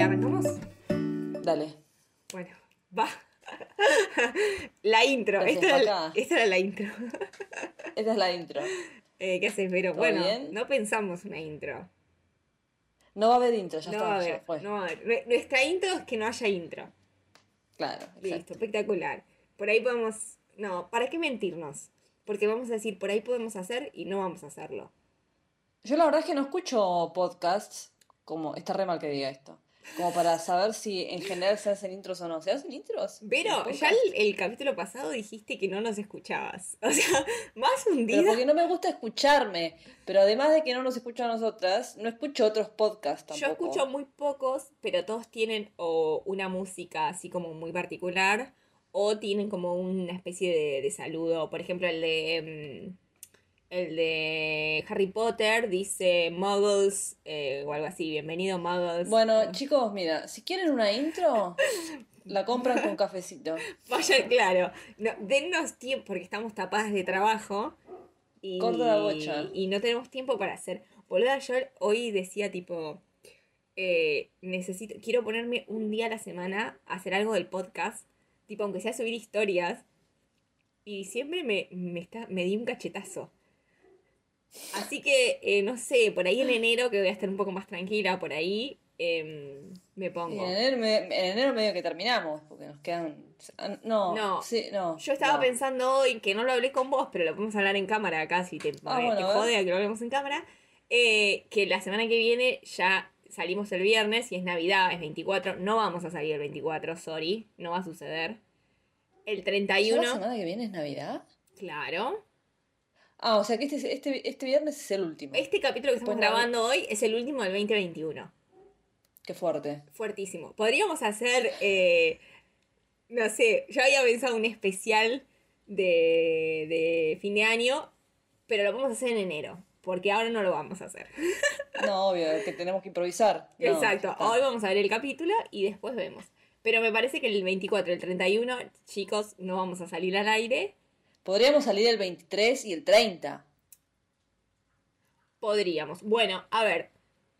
¿Arrancamos? Dale. Bueno, va. la intro. Esta era, la- Paca. esta era la intro. Esta es la intro. Eh, ¿Qué haces, Vero? ¿Todo Bueno, bien? no pensamos una intro. No va a haber intro, ya no está. va a ya haber, fue. no va a haber. Nue- Nuestra intro es que no haya intro. Claro, Listo, espectacular. Por ahí podemos. No, ¿para qué mentirnos? Porque vamos a decir, por ahí podemos hacer y no vamos a hacerlo. Yo la verdad es que no escucho podcasts, como, está re mal que diga esto, como para saber si en general se hacen intros o no. ¿Se hacen intros? Pero ¿En ya el, el capítulo pasado dijiste que no nos escuchabas. O sea, más Pero hundida. porque no me gusta escucharme. Pero además de que no nos escucho a nosotras, no escucho otros podcasts tampoco. Yo escucho muy pocos, pero todos tienen o una música así como muy particular o tienen como una especie de, de saludo. Por ejemplo, el de mm, el de Harry Potter dice Muggles eh, o algo así. Bienvenido Muggles. Bueno, chicos, mira, si quieren una intro, la compran con cafecito. Vaya, claro. No, dennos tiempo porque estamos tapadas de trabajo. Y, Corta la bocha. y no tenemos tiempo para hacer. Boluda, yo hoy decía tipo. eh, necesito. Quiero ponerme un día a la semana a hacer algo del podcast. Tipo, aunque sea subir historias. Y siempre me, me, está, me di un cachetazo. Así que, eh, no sé, por ahí en enero, que voy a estar un poco más tranquila, por ahí em, me pongo. en enero, me- en enero medio que terminamos, porque nos quedan... No, No. sí, no. Yo estaba no. pensando hoy que no lo hablé con vos, pero lo podemos hablar en cámara acá si te, Ah, bueno, jode a que lo hablemos en cámara. eh, que la semana que viene ya salimos el viernes y es Navidad, es 24. No vamos a salir el 24, sorry, no va a suceder. El ¿Ya 31, la semana que viene es Navidad? claro. Ah, o sea que este, este, este viernes es el último. Este capítulo que estamos Después grabando hoy es el último del 2021. Qué fuerte. Fuertísimo. Podríamos hacer, eh, no sé, yo había pensado un especial de, de fin de año, pero lo vamos a hacer en enero, porque ahora no lo vamos a hacer. No, obvio, que tenemos que improvisar. No, Exacto, está. hoy vamos a ver el capítulo y después vemos. Pero me parece que el 24 y el 31, chicos, no vamos a salir al aire. Podríamos salir el 23 y el 30. Podríamos. Bueno, a ver,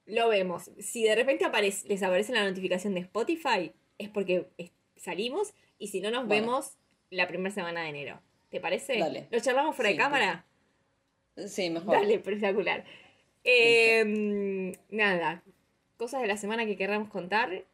lo vemos. Si de repente aparece, les aparece la notificación de Spotify, es porque salimos y si no nos Bueno. vemos la primera semana de enero. ¿Te parece? Dale. ¿Lo charlamos fuera Sí, de cámara? Sí, mejor. Dale, espectacular. Eh, nada, cosas de la semana que querramos contar,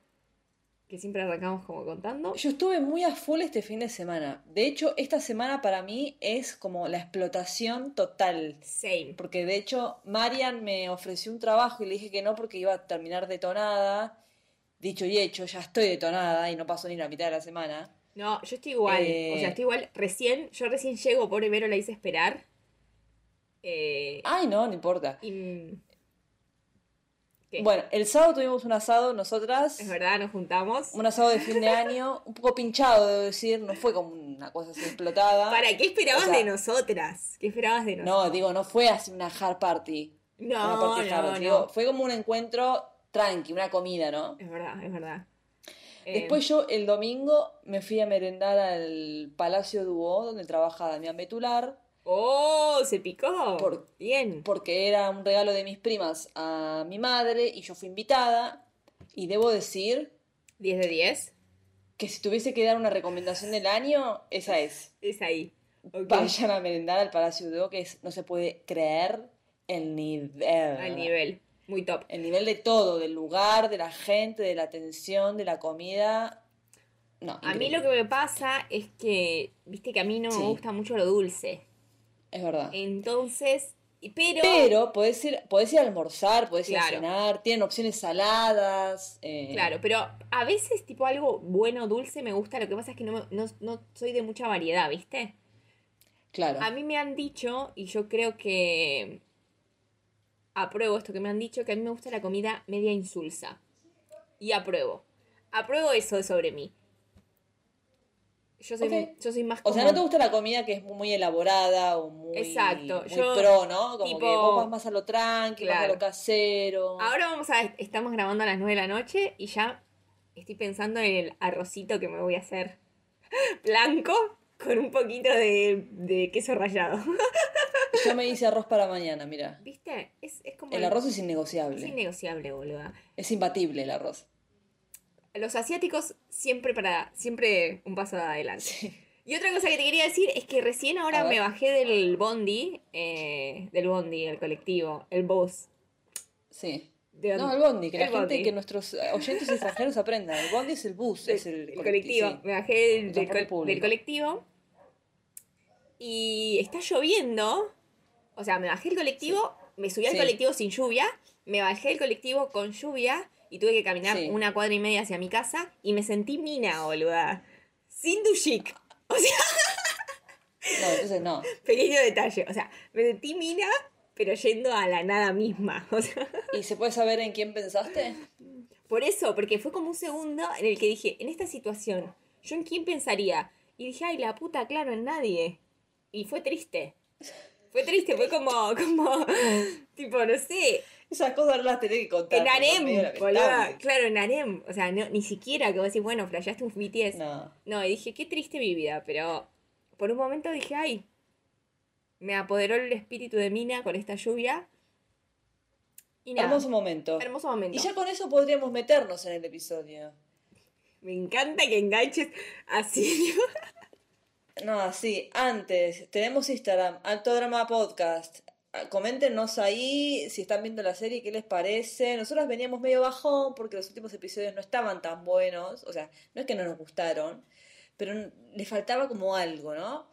que siempre arrancamos como contando. Yo estuve muy a full este fin de semana. De hecho, esta semana para mí es como la explotación total. Same. Porque de hecho, Marian me ofreció un trabajo y le dije que no porque iba a terminar detonada. Dicho y hecho, ya estoy detonada y no pasó ni la mitad de la semana. No, yo estoy igual. Eh, O sea, estoy igual. Recién, yo recién llego, pobre Vero la hice esperar. Eh, Ay, no, no importa. y- Bueno, el sábado tuvimos un asado nosotras. Es verdad, nos juntamos. Un asado de fin de año, un poco pinchado, debo decir, no fue como una cosa así explotada. ¿Para qué esperabas O sea, de nosotras? ¿Qué esperabas de nosotras? No, digo, no fue así una hard party. una No, party no, hard, no. digo, fue como un encuentro tranqui, una comida, ¿no? Es verdad, es verdad. Eh, Después yo el domingo me fui a merendar al Palacio Dubó, donde trabaja Damián Betular, ¡Oh! ¿Se picó? Por- Bien. porque era un regalo de mis primas a mi madre y yo fui invitada. Y debo decir 10 de 10. que si tuviese que dar una recomendación del año, esa es. Es ahí. Ok. Vayan a merendar al Palacio Dubó, que es- no se puede creer el nivel. Al nivel. Muy top. El nivel de todo, del lugar, de la gente, de la atención, de la comida. No, A mí lo que me pasa es que, viste que a mí no Sí. me gusta mucho lo dulce. Es verdad. Entonces, pero... Pero podés ir, podés ir a almorzar, podés ir a cenar, tienen opciones saladas. eh, Claro, pero a veces tipo algo bueno, dulce me gusta, lo que pasa es que no, me- no, no soy de mucha variedad, ¿viste? Claro. A mí me han dicho, y yo creo que apruebo esto que me han dicho, que a mí me gusta la comida media insulsa. Y apruebo. Apruebo eso sobre mí. Yo soy, yo soy más O sea, no te gusta la comida que es muy elaborada o muy, Exacto, muy yo, pro, ¿no? Como tipo- que vos vas más a lo tranqui, más a Claro. lo casero. Ahora vamos a... Estamos grabando a las 9 de la noche y ya estoy pensando en el arrocito que me voy a hacer blanco con un poquito de, de queso rallado. Yo me hice arroz para mañana, mira. ¿Viste? Es, es como... El arroz es innegociable. Es innegociable, boluda. Es imbatible el arroz. Los asiáticos siempre para. siempre un paso adelante. Y otra cosa que te quería decir es que recién ahora me bajé del bondi, eh, del bondi, el colectivo, el bus. Sí. ¿De No, el bondi, que la gente, que nuestros oyentes extranjeros aprendan. El bondi es el bus, es el, el colectivo. sí. Me bajé del, El del colectivo. Y está lloviendo. O sea, me bajé el colectivo, me subí al Sí. colectivo sin lluvia, me bajé el colectivo con lluvia y tuve que caminar Sí. una cuadra y media hacia mi casa y me sentí mina, boluda. Sin duchic. O sea, No, entonces no. pequeño detalle. O sea, me sentí mina, pero yendo a la nada misma. O sea, ¿Y se puede saber en quién pensaste? por eso, porque fue como un segundo en el que dije, en esta situación, ¿yo en quién pensaría? Y dije, ay, la puta, claro, en nadie. Y fue triste. Fue triste, fue como, como, tipo, no sé, Esas cosas no las tenés que contar. en porque son Arem, medio lamentables. boluda. Claro, en Arem. O sea, no, ni siquiera que vos decís, bueno, flasheaste un BTS. No. No, y dije, qué triste mi vida, pero por un momento dije, ay, me apoderó el espíritu de Mina con esta lluvia. Y nada, Hermoso momento. hermoso momento. Y ya con eso podríamos meternos en el episodio. Me encanta que enganches así. No, sí, antes, tenemos Instagram, Alto Drama Podcast. Ah, Coméntenos ahí si están viendo la serie, qué les parece. Nosotros veníamos medio bajón porque los últimos episodios no estaban tan buenos. O sea, no es que no nos gustaron, pero n- le faltaba como algo, ¿no?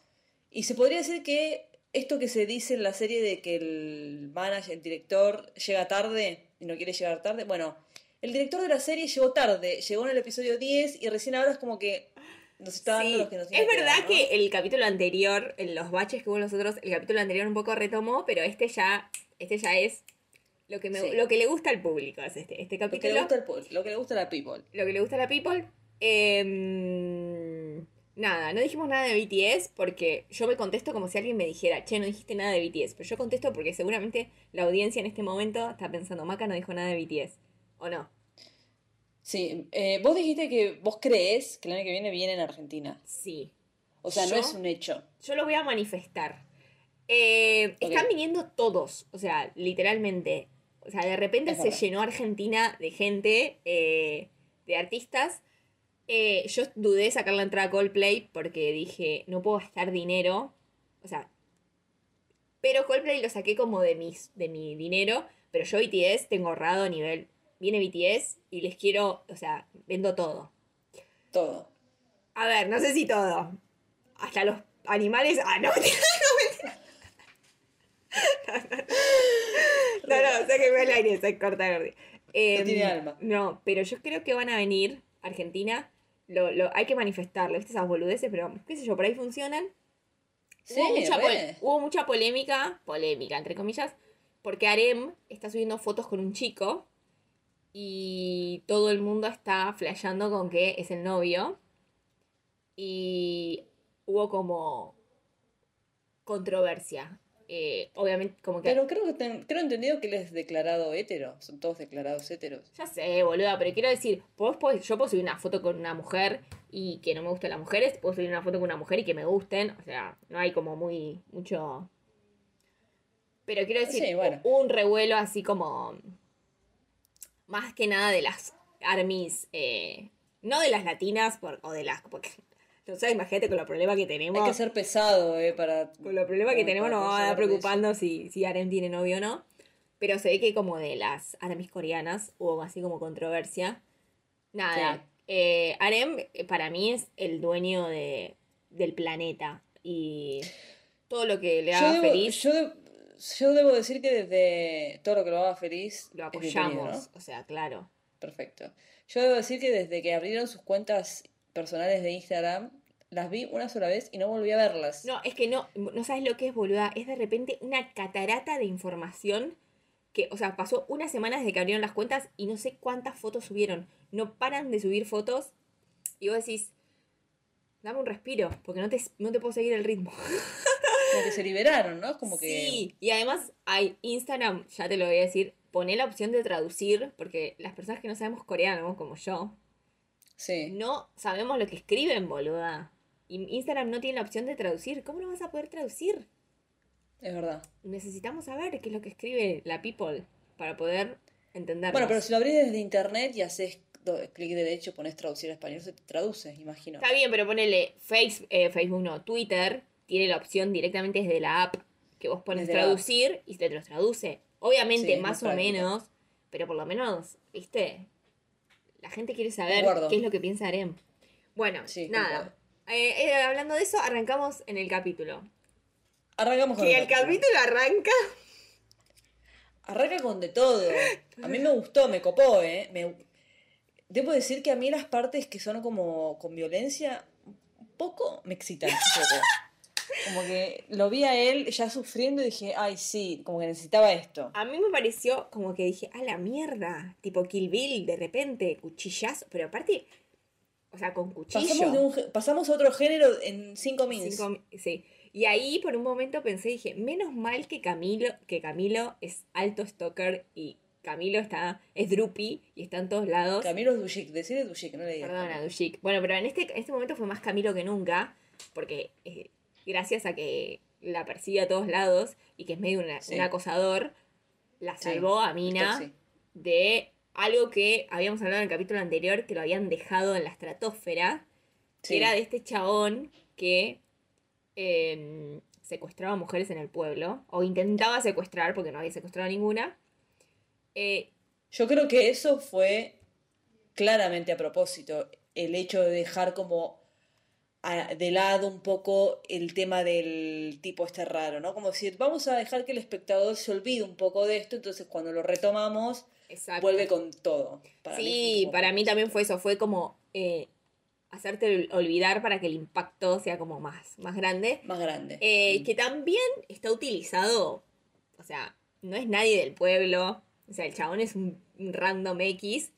Y se podría decir que esto que se dice en la serie de que el manager, el director, llega tarde y no quiere llegar tarde. Bueno, el director de la serie llegó tarde, llegó en el episodio 10 y recién ahora es como que nos está dando Sí, los que nos es verdad que el capítulo anterior, en los baches que hubo nosotros, el capítulo anterior un poco retomó, pero este ya, este ya es lo que, me, Sí. lo que le gusta al público, es este, este Lo que capítulo. le gusta al lo que le gusta a la people. lo que le gusta a la people. Em, nada, no dijimos nada de BTS porque yo me contesto como si alguien me dijera, che, no dijiste nada de BTS. Pero yo contesto porque seguramente la audiencia en este momento está pensando, Maca no dijo nada de BTS. ¿O no? Sí, eh, vos dijiste que vos crees que el año que viene viene en Argentina. Sí. O sea, no es un hecho. Yo lo voy a manifestar. Eh. Están viniendo todos, o sea, literalmente. O sea, de repente Es se verdad. llenó Argentina de gente, eh, de artistas. Yo dudé sacar la entrada a Coldplay porque dije, no puedo gastar dinero. O sea, pero Coldplay lo saqué como de, mis, de mi dinero. Pero yo BTS tengo ahorrado a nivel. Viene BTS y les quiero, o sea, vendo todo. Todo. A ver, no sé si todo. Hasta los animales. Ah, no, no, no, sáqueme al aire, se corta. Em, No tiene alma. No, pero yo creo que van a venir a Argentina. Lo, lo, hay que manifestarlo, ¿viste? Esas boludeces, pero qué sé yo, por ahí funcionan. Sí, hubo, mucha pol- hubo mucha polémica, polémica, entre comillas, porque Arem está subiendo fotos con un chico y todo el mundo está flasheando con que es el novio. Y hubo como controversia. Eh, obviamente, como que. Pero creo que ten- creo entendido que él es declarado hetero. Son todos declarados heteros. Ya sé, boluda, pero quiero decir, vos podés- yo puedo subir una foto con una mujer y que no me gusten las mujeres, puedo subir una foto con una mujer y que me gusten, o sea, no hay como muy, mucho... Pero quiero decir, Sí, bueno. un revuelo así como... Más que nada de las armies, eh, no de las latinas por- o de las... Porque, no sé, imagínate con los problemas que tenemos. Hay que ser pesado, eh, para... Con los problemas que tenemos nos va a dar preocupando si, si Arem tiene novio o no. Pero se ve que como de las Aramis coreanas hubo así como controversia. Nada, Sí. eh, Arem eh, para mí es el dueño de, del planeta. Y todo lo que le Yo haga debo, feliz yo, de- yo debo decir que desde todo lo que lo haga feliz lo apoyamos. ¿no? O sea, claro. Perfecto. Yo debo decir que desde que abrieron sus cuentas personales de Instagram, las vi una sola vez y no volví a verlas. No, es que no, no sabes lo que es, boluda. Es de repente una catarata de información que, o sea, pasó una semana desde que abrieron las cuentas y no sé cuántas fotos subieron. No paran de subir fotos y vos decís, dame un respiro, porque no te, no te puedo seguir el ritmo. Como que se liberaron, ¿no? Como que... Sí, y además hay Instagram, ya te lo voy a decir, poné la opción de traducir, porque las personas que no sabemos coreano, como yo, Sí. no sabemos lo que escriben, boluda. Y Instagram no tiene la opción de traducir. ¿Cómo no vas a poder traducir? Es verdad. Necesitamos saber qué es lo que escribe la people para poder entenderlo. Bueno, pero si lo abrís desde internet y haces clic derecho, pones traducir a español, se te traduce, imagino. Está bien, pero ponele face, eh, Facebook, no, Twitter, tiene la opción directamente desde la app que vos pones Desde traducir y te los traduce. Obviamente, Sí, más o menos, pero por lo menos, ¿viste? La gente quiere saber qué es lo que piensa Arem. Bueno, Sí, nada. Eh, eh, hablando de eso, arrancamos en el capítulo. Arrancamos con Que el capítulo arranca. Arranca con de todo. A mí me gustó, me copó, ¿eh? Me... Debo decir que a mí las partes que son como con violencia, un poco me excitan. Un poco. Como que lo vi a él ya sufriendo y dije, ay, sí, como que necesitaba esto. A mí me pareció como que dije, a la mierda. Tipo Kill Bill, de repente, cuchillazo. Pero aparte, o sea, con cuchillo. Pasamos, de un, pasamos a otro género en cinco mins. Cinco sí. Y ahí por un momento pensé, dije, menos mal que Camilo, que Camilo es alto stalker y Camilo está, es Drupi y está en todos lados. Camilo Dushik, decide Dushik, no le digas. Perdona, Dushik. Bueno, pero en este, en este momento fue más Camilo que nunca, porque eh, gracias a que la persigue a todos lados y que es medio una- Sí. un acosador, la Sí, salvó a Mina Sí. de algo que habíamos hablado en el capítulo anterior, que lo habían dejado en la estratosfera, que era de este chabón que eh, secuestraba mujeres en el pueblo, o intentaba secuestrar, porque no había secuestrado ninguna. Eh, Yo creo que eso fue claramente a propósito, el hecho de dejar como a- de lado un poco el tema del tipo este raro, ¿no? Como decir, vamos a dejar que el espectador se olvide un poco de esto, entonces cuando lo retomamos, exacto. vuelve con todo. Para mí fue sí, como- para mí también fue eso, fue como eh, hacerte ol- olvidar para que el impacto sea como más, más grande. Más grande. Eh, Mm. que también está utilizado, o sea, no es nadie del pueblo, o sea, el chabón es un random X,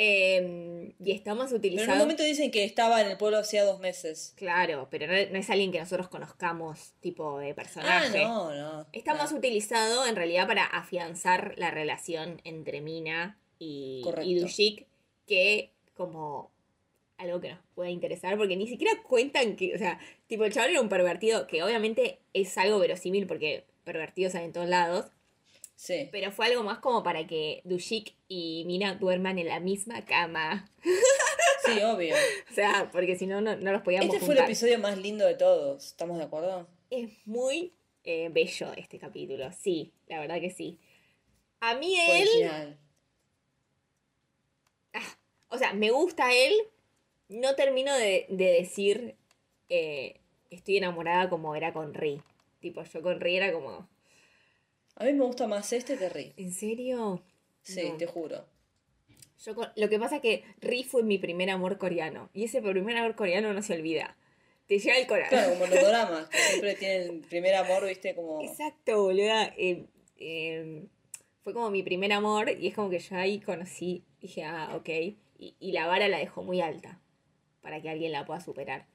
eh, y está más Pero en utilizado... un momento dicen que estaba en el pueblo hacía dos meses. Claro, pero no, no es alguien que nosotros conozcamos, tipo de Ah, personaje. no, no. Está no. más utilizado en realidad para afianzar la relación entre Mina y, Correcto. y Dushik que como algo que nos pueda interesar, porque ni siquiera cuentan que, o sea, tipo el chaval era un pervertido, que obviamente es algo verosímil porque pervertidos hay en todos lados, Sí. pero fue algo más como para que Dushik y Mina duerman en la misma cama. Sí, obvio. O sea, porque si no, no, no los podíamos Este fue el episodio más lindo de todos, ¿estamos de acuerdo? Es muy eh, bello este capítulo, sí, la verdad que sí. A mí él, final. o sea, me gusta él, no termino de, de decir eh, estoy enamorada como era con Ri. Tipo, yo con Ri era como, A mí me gusta más este que Rick. ¿en serio? Sí, No. te juro. Yo con- lo que pasa es que Ri fue mi primer amor coreano. Y ese primer amor coreano no se olvida. Te llega el corazón. Claro, como los dramas, que siempre tienen primer amor, viste, como... Exacto, boluda. Eh, eh, fue como mi primer amor y es como que yo ahí conocí, dije, ah, ok. Y, y la vara la dejó muy alta para que alguien la pueda superar.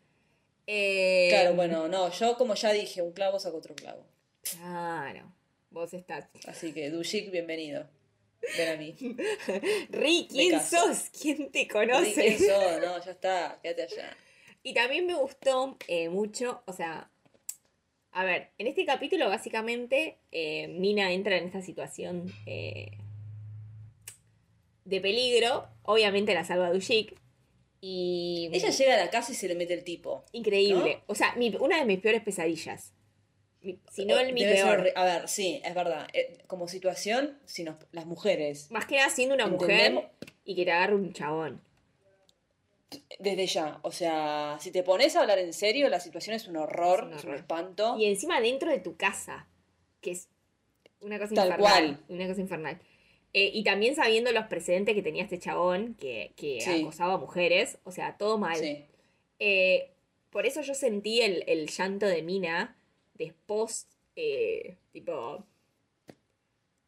Eh, Claro, bueno, no, yo como ya dije, un clavo saca otro clavo. Claro, vos estás. Así que, Dushik, bienvenido. Ven a mí. Ri, ¿quién sos? ¿Quién te conoce? ¿Quién sos? No, ya está, quédate allá. Y también me gustó eh, mucho, o sea, a ver, en este capítulo básicamente eh, Mina entra en esta situación eh, de peligro, obviamente la salva Dushik y... Ella llega a la casa y se le mete el tipo. Increíble, o sea, mi- una de mis peores pesadillas, si no el mi ser horri- A ver, sí, es verdad. Eh, Como situación, si nos, las mujeres, Más que nada siendo una Entendemos- mujer y que te agarre un chabón. desde ya, o sea, si te pones a hablar en serio, la situación es un horror, Es un es un horror. espanto. Y encima dentro de tu casa, que es una cosa Tal infernal. cual. Una cosa infernal. Eh, y también sabiendo los precedentes que tenía este chabón, que, que Sí. acosaba a mujeres, o sea, todo mal. Sí. Eh, por eso yo sentí el, el llanto de Mina después, eh, tipo,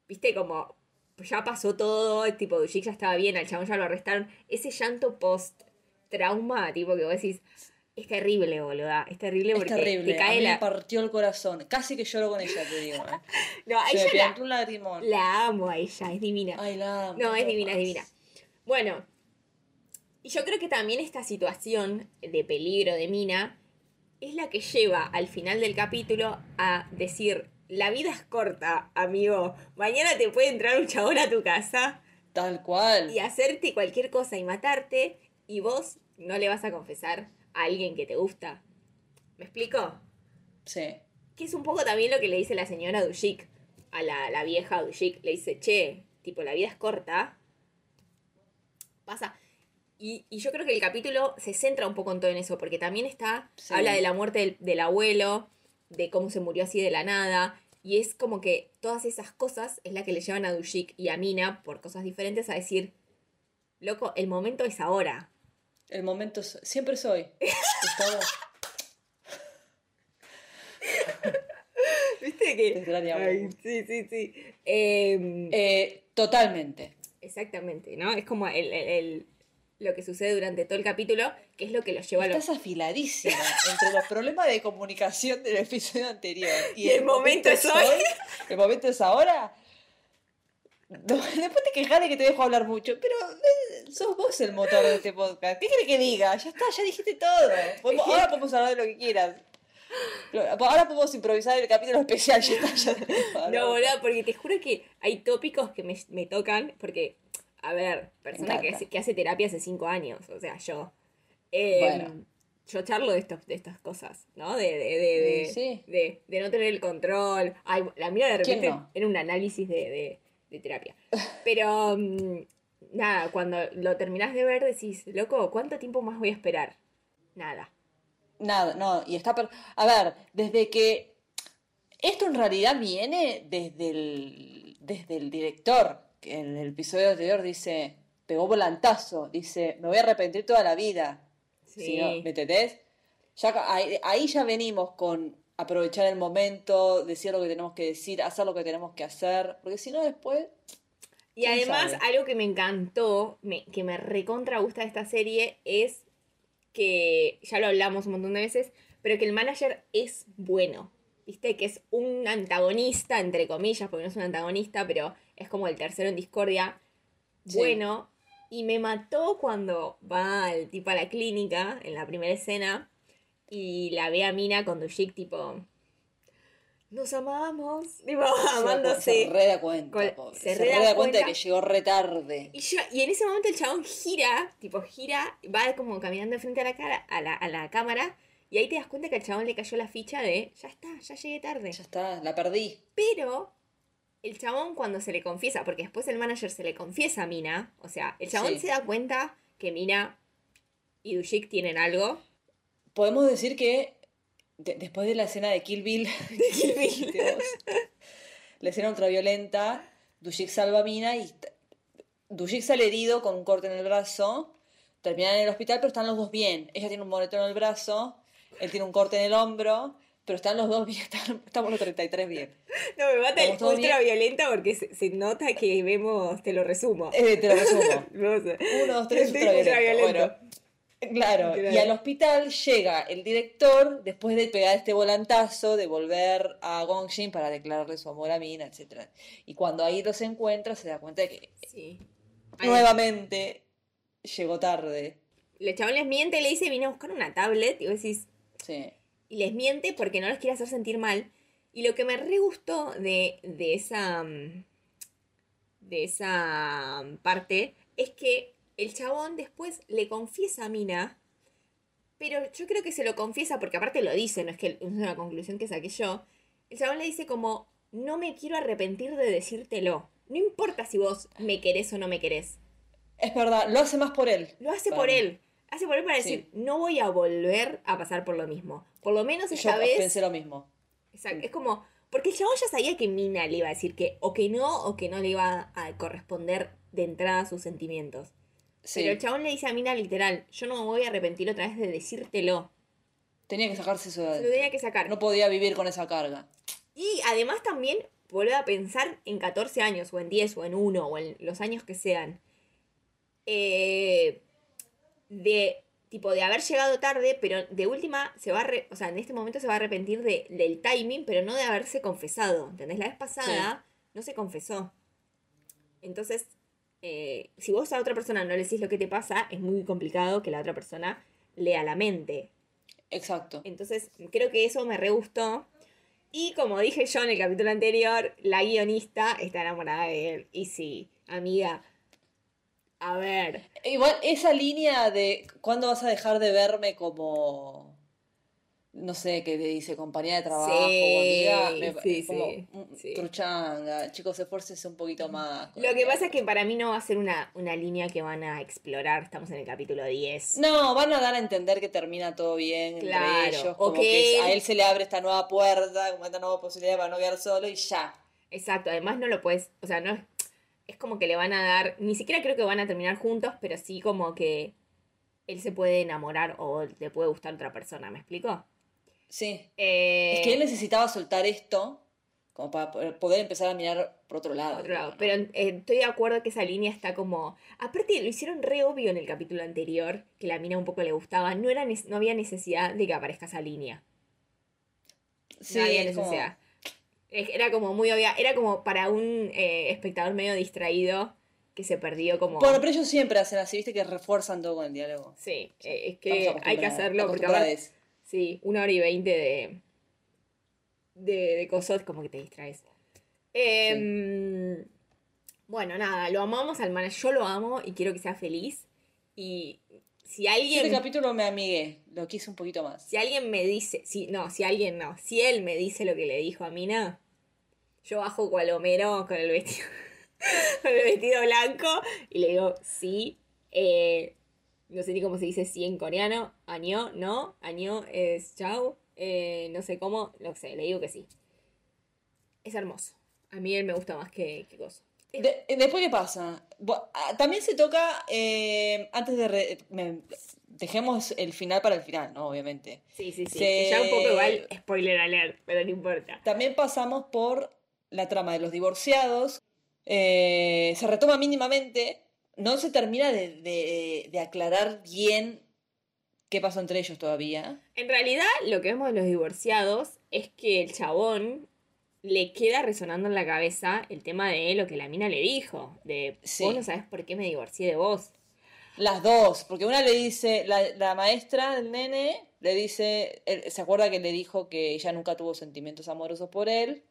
viste, como ya pasó todo, tipo, Dushik ya estaba bien, al chabón ya lo arrestaron. Ese llanto post trauma, tipo, que vos decís, es terrible, boluda, es terrible Es porque terrible, te a cae mí la... me partió el corazón. Casi que lloro con ella, te digo. ¿eh? No, a Se me ella plantó la, un lagrimón. la amo a ella, es divina. Ay, la amo, No, es divina, es divina. Bueno, y yo creo que también esta situación de peligro de Mina es la que lleva al final del capítulo a decir, la vida es corta, amigo. Mañana te puede entrar un chabón a tu casa, Tal cual. y hacerte cualquier cosa y matarte y vos no le vas a confesar a alguien que te gusta. ¿Me explico? Sí. Que es un poco también lo que le dice la señora Dushik a la, la vieja Dushik. Le dice, che, tipo, la vida es corta. Pasa. Y, y yo creo que el capítulo se centra un poco en todo en eso, porque también está, Sí. habla de la muerte del, del abuelo, de cómo se murió así de la nada, y es como que todas esas cosas es la que le llevan a Dushik y a Mina, por cosas diferentes, a decir, loco, el momento es ahora. El momento es- siempre soy. ¿Viste que? Ay, sí, sí, sí. Em, eh, totalmente. Exactamente, ¿no? Es como el, el- el- lo que sucede durante todo el capítulo, que es lo que los lleva a los... Estás afiladísima entre los problemas de comunicación del episodio anterior y, Y el momento es hoy. El momento es ahora. Después te quejas de que te dejo hablar mucho, pero eh, sos vos el motor de este podcast. ¿Qué querés que diga? Ya está, ya dijiste todo. Podemos- ahora podemos hablar de lo que quieras. Ahora podemos improvisar el capítulo especial. Ya está, ya tenemos hablar. No, boludo, porque te juro que hay tópicos que me, me tocan, porque, a ver, persona que que hace terapia hace cinco años, o sea, yo. Eh, Bueno. Yo charlo de, estos, de estas cosas, ¿no? De, de, de, de, sí. de, de no tener el control. Ay, la mía de ¿Quién repente no? era un análisis de, terapia. Pero, mm, nada, cuando lo terminás de ver decís, loco, ¿cuánto tiempo más voy a esperar? Nada. Nada, no, y está... per- A ver, desde que... Esto en realidad viene desde el, desde el director, en el episodio anterior dice, pegó volantazo, dice, me voy a arrepentir toda la vida. Sí. Si no, ¿Me entendés? Ya, ahí, ahí ya venimos con aprovechar el momento, decir lo que tenemos que decir, hacer lo que tenemos que hacer, porque si no después... Y ¿Quién además, sabe? algo que me encantó, me- que me recontra gusta de esta serie, es que, ya lo hablamos un montón de veces, pero que el manager es bueno. ¿Viste? Que es un antagonista, entre comillas, porque no es un antagonista, pero es como el tercero en discordia. Sí. Bueno. Y me mató cuando va el tipo a la clínica, en la primera escena, y la ve a Mina con Dushik, tipo... Nos amamos. Tipo, amándose. Se re da cuenta, Con- pobre. se Se, re da cuenta de que llegó re tarde. Y, yo- y en ese momento el chabón gira, tipo gira, va como caminando frente a la, cara, a, la, a la cámara, y ahí te das cuenta que al chabón le cayó la ficha de, ya está, ya llegué tarde. Ya está, la perdí. Pero el chabón cuando se le confiesa, porque después el manager se le confiesa a Mina, o sea, el chabón Sí. se da cuenta que Mina y Dushik tienen algo. Podemos decir que de- después de la escena de Kill Bill, Kill Bill. Dios, la escena ultraviolenta, Dushik salva a Mina y Dushik sale herido con un corte en el brazo, terminan en el hospital, pero están los dos bien. Ella tiene un moretón en el brazo, él tiene un corte en el hombro, pero están los dos bien, están- estamos los 33 bien. No, me mata el ¿Estamos todos ultra violenta porque se, se nota que vemos, te lo resumo. Eh, te lo resumo. Uno, dos, tres, ultraviolento. Bueno, claro. Claro. Y al hospital llega el director después de pegar este volantazo, de volver a Gongshin para declararle su amor a Mina, etc. Y cuando ahí los encuentra, se da cuenta de que Sí. Nuevamente llegó tarde. El chabón les miente, le dice, vine a buscar una tablet, y vos decís, Sí. Y les miente porque no los quiere hacer sentir mal. Y lo que me re gustó de, de esa. mm, de esa mm, parte es que el chabón después le confiesa a Mina. Pero yo creo que se lo confiesa porque aparte lo dice, no es que es una conclusión que saqué yo. El chabón le dice como, no me quiero arrepentir de decírtelo. No importa si vos me querés o no me querés. Es verdad, lo hace más por él. Lo hace por él. Hace él para Sí. decir, no voy a volver a pasar por lo mismo. Por lo menos Yo esta vez. pensé lo mismo. Exacto. Es como. Porque el chabón ya sabía que Mina le iba a decir que o que no, o que no le iba a corresponder de entrada a sus sentimientos. Sí. Pero el chabón le dice a Mina literal, yo no me voy a arrepentir otra vez de decírtelo. Tenía que sacarse eso de Se lo tenía que sacar. No podía vivir con esa carga. Y además también volver a pensar en 14 años, o en 10, o en 1, o en los años que sean. Eh, de tipo de haber llegado tarde, pero de última se va a o sea, en este momento se va a arrepentir de, del timing, pero no de haberse confesado. ¿Entendés? La vez pasada no se confesó. Entonces, eh, si vos a otra persona no le decís lo que te pasa, es muy complicado que la otra persona lea la mente. Exacto. Entonces, creo que eso me re gustó. Y como dije yo en el capítulo anterior, la guionista está enamorada de él. Y sí, amiga, A ver. Igual, esa línea de cuándo vas a dejar de verme como. No sé, que te dice compañía de trabajo o Sí, amiga. me- sí, como, sí, mm, sí. Truchanga. Chicos, esfuércense un poquito más. Lo que pasa es que para mí no va a ser una, una línea que van a explorar. Estamos en el capítulo 10. No, van a dar a entender que termina todo bien Claro, entre ellos. o Como que que, a él- él se le abre esta nueva puerta, como esta nueva posibilidad para no quedar solo y ya. Exacto, además no lo puedes, o sea, no es, es como que le van a dar, ni siquiera creo que van a terminar juntos, pero sí como que él se puede enamorar o le puede gustar otra persona, ¿me explico? Sí. Eh, Es que él necesitaba soltar esto como para poder- empezar a mirar por otro lado. otro lado, ¿no? pero eh, estoy de acuerdo que esa línea está como, aparte lo hicieron re obvio en el capítulo anterior, que la mina un poco le gustaba, no, era, no había necesidad de que aparezca esa línea, Sí, no había como- necesidad. Es- Era como muy obvia, era como para un eh, espectador medio distraído que se perdió como... Bueno, pero ellos siempre hacen así, viste, que refuerzan todo con el diálogo. Sí, eh, es que hay que hacerlo porque ahora, sí, una hora y veinte de, de, de cosas como que te distraes. Em, Bueno, nada, lo amamos al man, yo lo amo y quiero que sea feliz. Y si Este alguien, capítulo me amigué, lo quise un poquito más. si alguien me dice, si, no, si alguien no, si él me dice lo que le dijo a Mina, yo bajo cual Homero con el vestido, con el vestido blanco y le digo, sí, eh, no sé ni cómo se dice sí en coreano, año, no, año es chao, eh, no sé cómo, no sé, le digo que sí. Es hermoso. A mí él me gusta más que, que cosa. De- después, ¿qué pasa? Ah, También se toca, eh, antes de... re- me- dejemos el final para el final, ¿no? Obviamente. Sí, sí, sí. Se- Ya un poco igual, spoiler alert, pero no importa. También pasamos por la trama de los divorciados. eh, se retoma mínimamente. No se termina de, de- de aclarar bien qué pasó entre ellos todavía. En realidad, lo que vemos de los divorciados es que el chabón le queda resonando en la cabeza el tema de lo que la mina le dijo. De Sí. vos no sabes por qué me divorcié de vos. Las dos, porque una le dice, la, la maestra del nene le dice, él- se acuerda que le dijo que ella nunca tuvo sentimientos amorosos por él,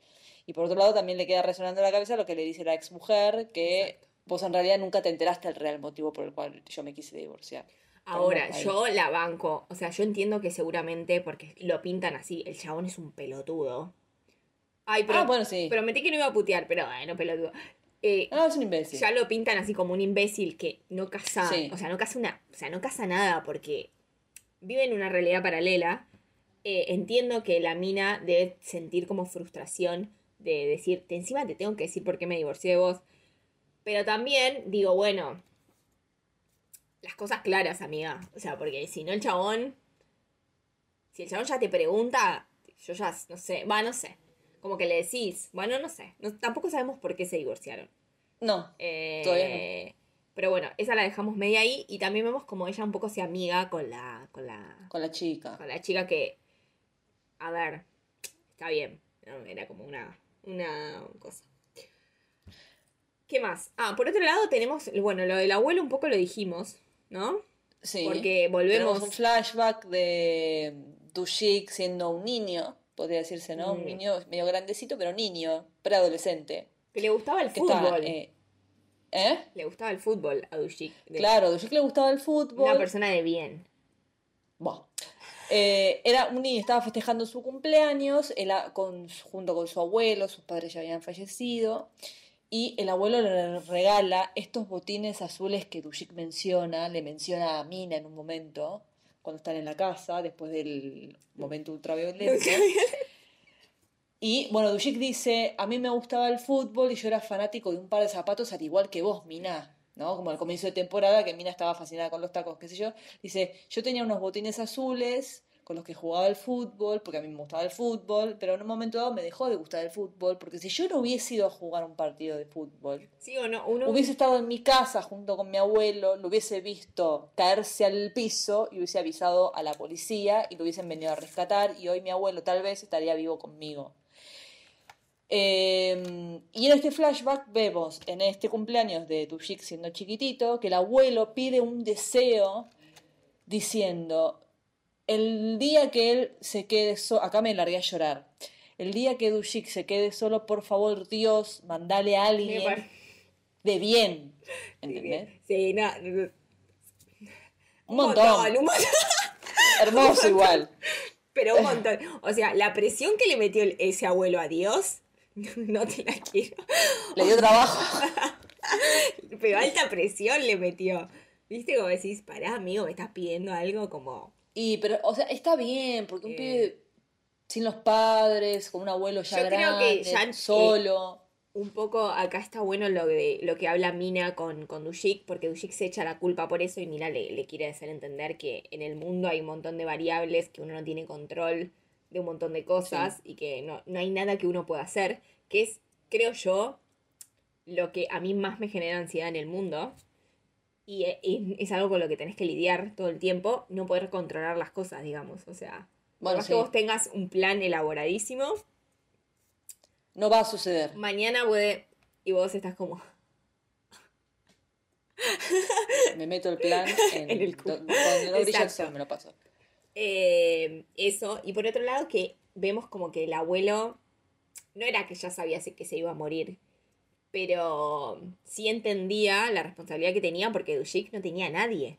y por otro lado también le queda resonando en la cabeza lo que le dice la ex mujer, que Exacto. vos en realidad nunca te enteraste el real motivo por el cual yo me quise divorciar. Ahora, yo la banco. O sea, yo entiendo que seguramente, porque lo pintan así, el chabón es un pelotudo. Ay, pero ah, bueno, sí. prometí que no iba a putear, pero bueno, pelotudo. Eh, Ah, es un imbécil. ya lo pintan así como un imbécil que no casa, Sí. o sea, no casa una, o sea, no casa nada porque vive en una realidad paralela. Eh, entiendo que la mina debe sentir como frustración de decir, "Te- encima te tengo que decir por qué me divorcié de vos. Pero también digo, bueno, las cosas claras, amiga. O sea, porque si no el chabón, si el chabón ya te pregunta, yo ya, no sé, va, no sé. Como que le decís, bueno, no sé. No- tampoco sabemos por qué se divorciaron. No, Eh, Todavía Pero bueno, esa la dejamos media ahí y también vemos como ella un poco se amiga con la, con la, con la chica. con la chica que, a ver, está bien, ¿no? era como una, una cosa. ¿Qué más? Ah, por otro lado tenemos, bueno, lo del abuelo un poco lo dijimos, ¿no? Sí. Porque volvemos... Tenemos un flashback de Dushik siendo un niño, podría decirse, ¿no? Mm. Un niño medio grandecito, pero niño, preadolescente. Que le gustaba el fútbol. está, eh, ¿eh? Le gustaba el fútbol a Dushik. de- Claro, a Dushik le gustaba el fútbol. Una persona de bien. Buah. Eh, era un niño, estaba festejando su cumpleaños él a- con, junto con su abuelo, sus padres ya habían fallecido, y el abuelo le regala estos botines azules que Dushik menciona, le menciona a Mina en un momento, cuando están en la casa, después del momento ultraviolento. Y bueno, Dushik dice, a mí me gustaba el fútbol y yo era fanático de un par de zapatos al igual que vos, Mina, ¿no? Como al comienzo de temporada, que Mina estaba fascinada con los tacos, qué sé yo. Dice, yo tenía unos botines azules con los que jugaba al fútbol, porque a mí me gustaba el fútbol, pero en un momento dado me dejó de gustar el fútbol, porque si yo no hubiese ido a jugar un partido de fútbol, Sí o no, uno... hubiese estado en mi casa junto con mi abuelo, lo hubiese visto caerse al piso y hubiese avisado a la policía y lo hubiesen venido a rescatar y hoy mi abuelo tal vez estaría vivo conmigo. Eh, y en este flashback vemos en este cumpleaños de Tushik siendo chiquitito que el abuelo pide un deseo diciendo el día que él se quede solo, acá me largué a llorar, el día que Dushik se quede solo, por favor Dios, mandale a alguien de bien. ¿Entendés? Sí, no. Un montón. un montón. Hermoso igual. Pero un montón. O sea, la presión que le metió ese abuelo a Dios, no te la quiero. Le dio trabajo. Pero alta presión le metió. ¿Viste? Como decís, pará, amigo, me estás pidiendo algo como. Y, pero, o sea, está bien, porque un Eh. pibe sin los padres, con un abuelo ya Yo creo que ya, eh, solo. Un poco acá está bueno lo de lo que habla Mina con, con Dushik, porque Dushik se echa la culpa por eso y Mina le, le quiere hacer entender que en el mundo hay un montón de variables, que uno no tiene control de un montón de cosas y que no, no hay nada que uno pueda hacer, que es, creo yo, lo que a mí más me genera ansiedad en el mundo. Y e- es, es algo con lo que tenés que lidiar todo el tiempo, no poder controlar las cosas, digamos. O sea, Bueno, más sí, que vos tengas un plan elaboradísimo, no va a suceder. mañana puede... Y vos estás como... Me meto el plan en, En el culo. do- Donde no brilla el Exacto. sol, me lo paso. Eh, eso, y por otro lado que vemos como que el abuelo no era que ya sabía que se iba a morir, pero sí entendía la responsabilidad que tenía porque Dushik no tenía a nadie,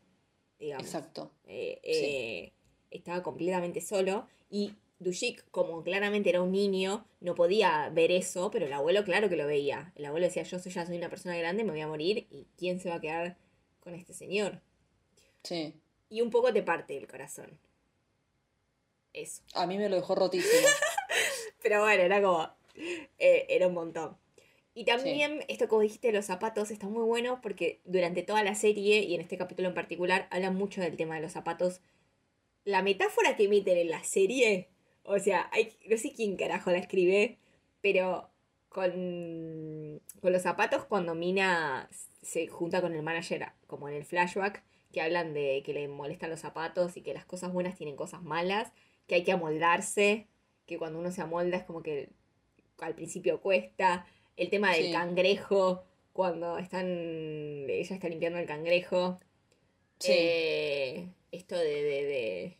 digamos. Exacto. Eh, eh, estaba completamente solo y Dushik, como claramente era un niño, no podía ver eso, pero el abuelo claro que lo veía. El abuelo decía, yo soy, ya soy una persona grande, me voy a morir y ¿quién se va a quedar con este señor? Sí. Y un poco te parte el corazón. Eso. A mí me lo dejó rotísimo. Pero bueno, era como. eh, era un montón. Y también, esto como dijiste de los zapatos, está muy bueno porque durante toda la serie, y en este capítulo en particular, hablan mucho del tema de los zapatos. La metáfora que emiten en la serie, o sea, hay, no sé quién carajo la escribe, pero con, con los zapatos cuando Mina se junta con el manager, como en el flashback, que hablan de que le molestan los zapatos y que las cosas buenas tienen cosas malas, que hay que amoldarse, que cuando uno se amolda es como que al principio cuesta. El tema del Sí. cangrejo, cuando están. Ella está limpiando el cangrejo. Sí. Eh, esto de, de, de.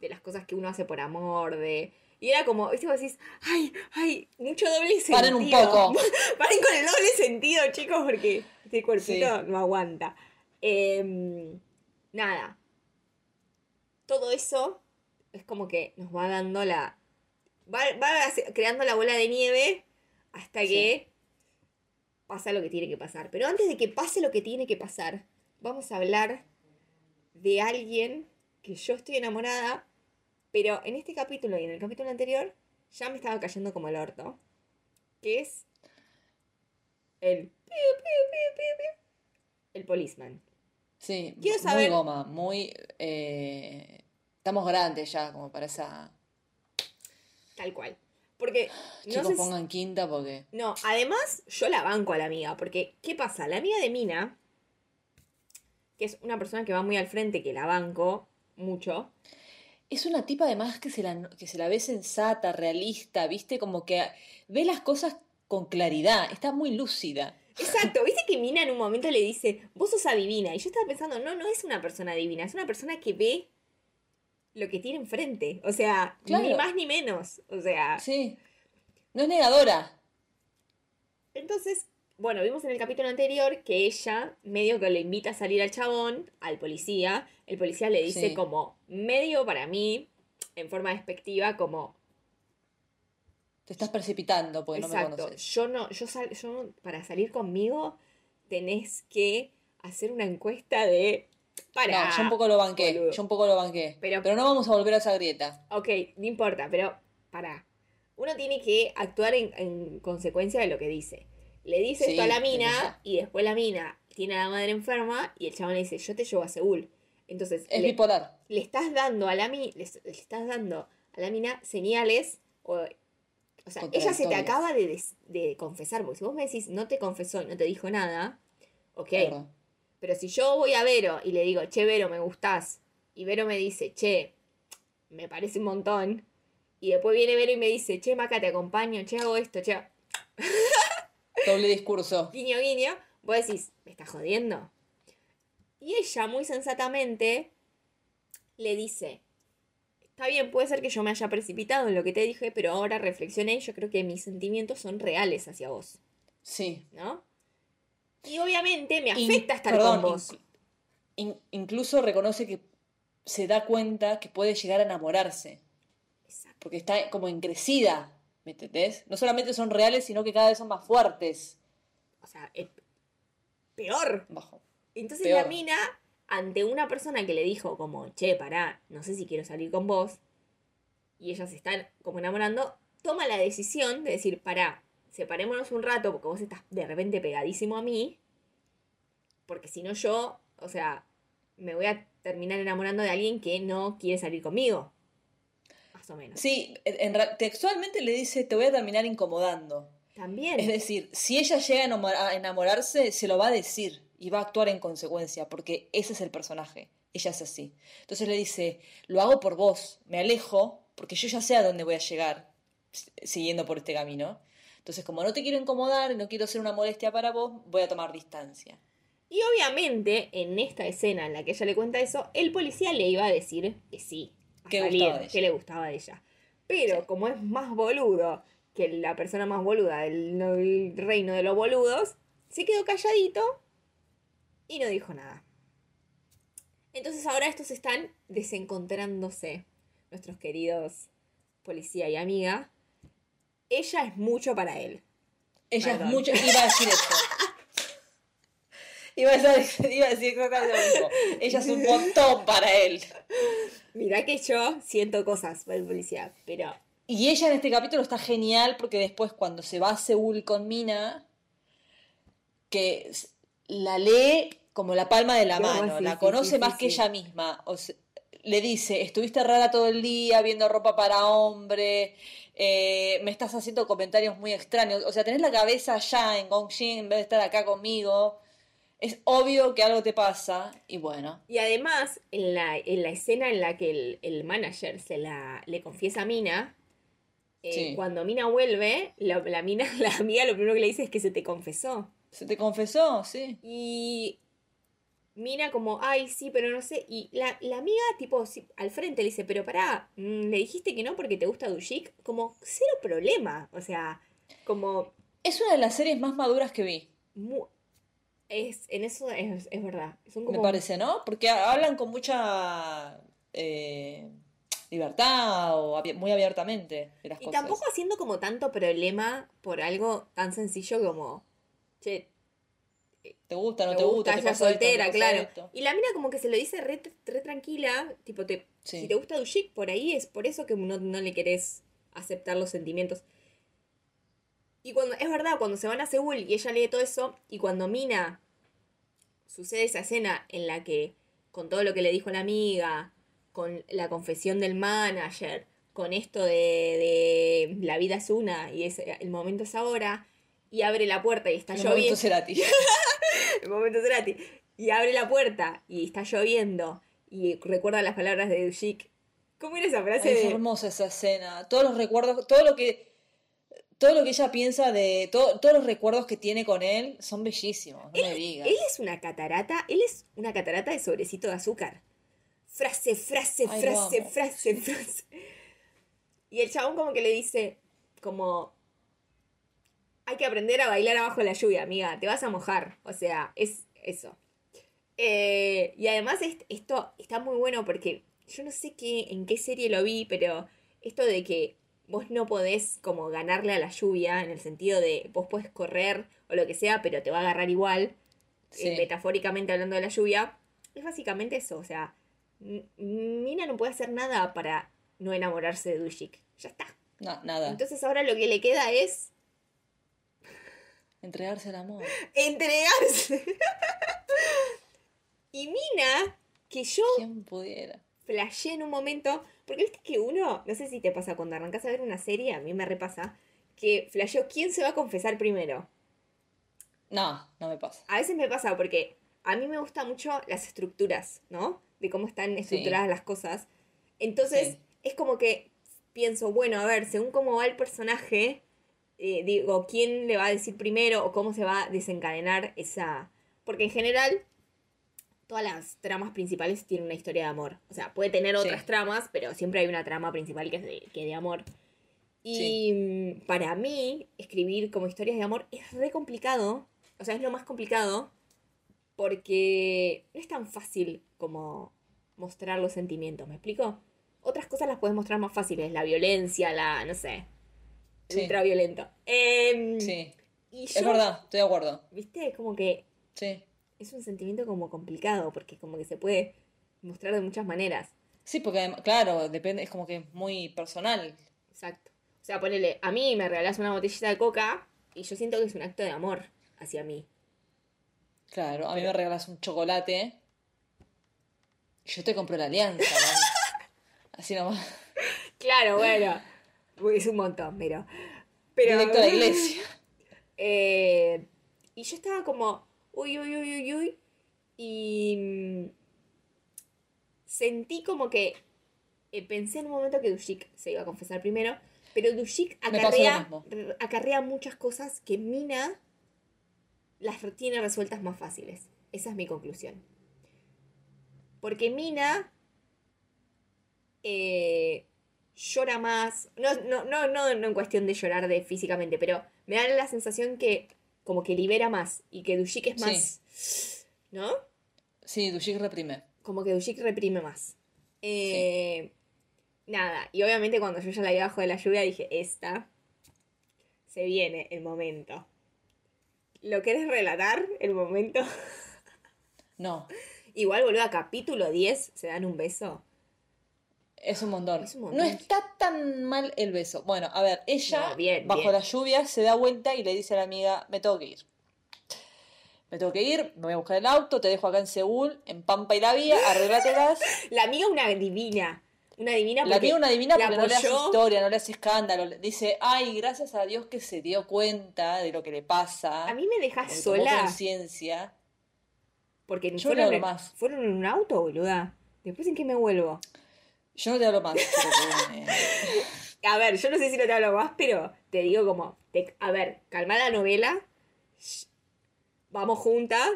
de las cosas que uno hace por amor, de. Y era como, ¿viste? Vos decís, ay, ay, mucho doble sentido. Paren un poco. Paren con el doble sentido, chicos, porque este cuerpito Sí. no aguanta. Em, nada. Todo eso es como que nos va dando la. Va, va creando la bola de nieve hasta Sí. que pasa lo que tiene que pasar. Pero antes de que pase lo que tiene que pasar, vamos a hablar de alguien que yo estoy enamorada, pero en este capítulo y en el capítulo anterior ya me estaba cayendo como el orto. Que es el. El policeman. Sí, Quiero muy saber- goma, muy... eh, estamos grandes ya como para esa... Tal cual. Porque. No Chicos, si- pongan quinta porque... No, además yo la banco a la amiga, porque ¿qué pasa? La amiga de Mina, que es una persona que va muy al frente, que la banco mucho, Es una tipa además que se la, que se la ve sensata, realista, ¿viste? Como que ve las cosas con claridad, está muy lúcida. Exacto, viste que Mina en un momento le dice, vos sos adivina, y yo estaba pensando, no, no es una persona divina, es una persona que ve lo que tiene enfrente, o sea, ni más ni menos, o sea, Sí. No es negadora. Entonces, bueno, vimos en el capítulo anterior que ella medio que le invita a salir al chabón, al policía. El policía le dice Sí. como medio para mí, en forma despectiva, como Te estás precipitando porque no me conoces. yo no, yo sal- yo para salir conmigo tenés que hacer una encuesta de para. no, yo un poco lo banqué, boludo. yo un poco lo banqué. Pero- Pero, no vamos a volver a esa grieta. Ok, no importa, pero para. Uno tiene que actuar en, en consecuencia de lo que dice. Le dice Sí, esto a la mina y después la mina tiene a la madre enferma y el chabón le dice, yo te llevo a Seúl. Entonces, Es le, bipolar. le estás dando a la mina, le, le estás dando a la mina señales o, o sea, ella se te acaba de, des- de confesar, porque si vos me decís no te confesó no te dijo nada, ok, Claro. Pero si yo voy a Vero y le digo, che, Vero, me gustás, y Vero me dice, che, me parece un montón, y después viene Vero y me dice, che, Maca, te acompaño, che, hago esto, che, Doble discurso. guiño, guiño, vos decís, ¿me estás jodiendo? Y ella, muy sensatamente, le dice, está bien, puede ser que yo me haya precipitado en lo que te dije, pero ahora reflexioné y yo creo que mis sentimientos son reales hacia vos. Sí. ¿no? Y obviamente me In- afecta estar perdón, con vos. inclu- in- incluso reconoce que se da cuenta que puede llegar a enamorarse, Exacto. porque está como encrecida, ¿me entendés? No solamente son reales, sino que cada vez son más fuertes. O sea, es peor. Bajo. Entonces Peor. la mina, ante una persona que le dijo como, che, pará, no sé si quiero salir con vos, y ellas se están como enamorando, toma la decisión de decir, pará, separémonos un rato porque vos estás de repente pegadísimo a mí, porque si no yo, o sea, me voy a terminar enamorando de alguien que no quiere salir conmigo. Más o menos. Sí, en textualmente le dice, te voy a terminar incomodando. También. Es decir, si ella llega a enamor- a enamorarse, se lo va a decir y va a actuar en consecuencia, porque ese es el personaje. Ella es así. Entonces le dice, lo hago por vos, me alejo, porque yo ya sé a dónde voy a llegar siguiendo por este camino. Entonces, como no te quiero incomodar no quiero ser una molestia para vos, voy a tomar distancia. Y obviamente, en esta escena en la que ella le cuenta eso, el policía le iba a decir que sí, a Que salir, gustaba que le gustaba de ella. Pero Sí. como es más boludo que la persona más boluda del reino de los boludos, se quedó calladito y no dijo nada. Entonces ahora estos están desencontrándose, nuestros queridos policía y amiga. Ella es mucho para él. Ella Perdón. es mucho... Iba a decir eso. Iba a, decir, iba a decir exactamente lo mismo. Ella es un montón para él. Mirá que yo siento cosas por el policía, pero Y ella en este capítulo está genial porque después cuando se va a Seúl con Mina, que la lee como la palma de la No, mano, la sí, conoce sí, más que ella misma. O le dice, estuviste rara todo el día viendo ropa para hombre, eh, me estás haciendo comentarios muy extraños. O sea, tenés la cabeza allá en Gongxin en vez de estar acá conmigo. Es obvio que algo te pasa y bueno. Y además, en la, en la escena en la que el, el manager se la, le confiesa a Mina, eh, Sí. cuando Mina vuelve, la, la Mina, la amiga lo primero que le dice es que se te confesó. ¿Se te confesó? Sí. Y Mina como, ay, sí, pero no sé. Y la, la amiga, tipo, al frente le dice, pero pará, mm, le dijiste que no porque te gusta Dushik. Como, cero problema. O sea, como, Es una de las series más maduras que vi. mu- es, en eso es, es verdad. Son Me parece, ¿no? Porque ha- hablan con mucha eh, libertad o muy abiertamente de las Y cosas. tampoco haciendo como tanto problema por algo tan sencillo como, che, ¿Te gusta, no te te gusta? gusta, ¿Te esto, soltera, claro. esto? Y la mina como que se lo dice re, re tranquila, tipo, te, Sí. si te gusta Dushik, por ahí es por eso que no, no le querés aceptar los sentimientos. Y cuando, es verdad, cuando se van a Seúl y ella lee todo eso, y cuando Mina sucede esa escena en la que, con todo lo que le dijo la amiga, con la confesión del manager, con esto de, de la vida es una y es, el momento es ahora, y abre la puerta y está El lloviendo. el momento Cerati. Y abre la puerta y está lloviendo y recuerda las palabras de Dushik. ¿Cómo era esa frase es de.? hermosa esa escena. Todos los recuerdos, todo lo que todo lo que ella piensa de todo- todos los recuerdos que tiene con él son bellísimos, no me digas. Él es una catarata, él es una catarata de sobrecito de azúcar. Frase, frase, Ay, frase, frase, frase. Y el chabón como que le dice, como, hay que aprender a bailar abajo de la lluvia, amiga, te vas a mojar. O sea, es eso. Eh, y además est- esto está muy bueno porque yo no sé qué, en qué serie lo vi, pero esto de que vos no podés como ganarle a la lluvia, en el sentido de vos podés correr o lo que sea, pero te va a agarrar igual, Sí. eh, metafóricamente hablando de la lluvia, es básicamente eso, o sea, Nina no puede hacer nada para no enamorarse de Dushik, ya está. No, nada. Entonces ahora lo que le queda es Entregarse al amor. entregarse. y Mina, que yo ¿Quién pudiera? flashé en un momento, porque viste que uno, no sé si te pasa cuando arrancas a ver una serie, a mí me repasa, que flasheó quién se va a confesar primero. No, no me pasa. A veces me pasa porque a mí me gustan mucho las estructuras, ¿no? De cómo están estructuradas las cosas. Entonces, Sí. es como que pienso, bueno, a ver, según cómo va el personaje, eh, digo, ¿quién le va a decir primero o cómo se va a desencadenar esa... Porque en general, todas las tramas principales tienen una historia de amor. O sea, puede tener otras Sí. tramas, pero siempre hay una trama principal que es de, que de amor. Y mm, para mí, escribir como historias de amor es re complicado o sea, es lo más complicado porque no es tan fácil como mostrar los sentimientos, ¿me explico? Otras cosas las puedes mostrar más fáciles, la violencia, la, no sé, Sí. ultraviolento. Em, Sí, Y es verdad, estoy de acuerdo. ¿viste? Como que Sí. es un sentimiento como complicado, porque como que se puede mostrar de muchas maneras. Sí, porque claro, depende, es como que es muy personal. Exacto. O sea, ponele, a mí me regalás una botellita de coca y yo siento que es un acto de amor hacia mí. Claro, a mí me regalas un chocolate. y Yo te compro la alianza, ¿no? Así nomás. Claro, bueno. Es un montón, pero. pero Directo a la iglesia. Eh, y yo estaba como, uy, uy, uy, uy, uy. Y mm, sentí como que eh, pensé en un momento que Dushik se iba a confesar primero, pero Dushik acarrea, acarrea muchas cosas que Mina las tiene resueltas más fáciles. Esa es mi conclusión. Porque Mina eh, llora más. No, no, no, no, no en cuestión de llorar de físicamente, pero me da la sensación que como que libera más y que Dushik es Sí. más. ¿No? Sí, Dushik reprime. Como que Dushik reprime más. Eh, Nada, y obviamente cuando yo ya la vi abajo de la lluvia dije, esta se viene el momento. ¿Lo querés relatar? El momento. No, Igual, boludo, a capítulo 10 se dan un beso. Es un montón. Es un montón. No está tan mal el beso. Bueno, a ver, ella, No, bien, bajo bien. la lluvia, se da vuelta y le dice a la amiga, me tengo que ir. Me tengo que ir, me voy a buscar el auto, te dejo acá en Seúl, en Pampa y la Vía, arreglátelas. La amiga una divina. Una divina La amiga una divina porque no le hace historia, no le hace escándalo. le Dice, ay, gracias a Dios que se dio cuenta de lo que le pasa. A mí me dejas sola. conciencia. Porque Yo no fueron, hablo en, más. fueron en un auto, boluda. Después en qué me vuelvo. Yo no te hablo más. pero, A ver, yo no sé si no te hablo más, pero te digo como, te- a ver, calma la novela, vamos juntas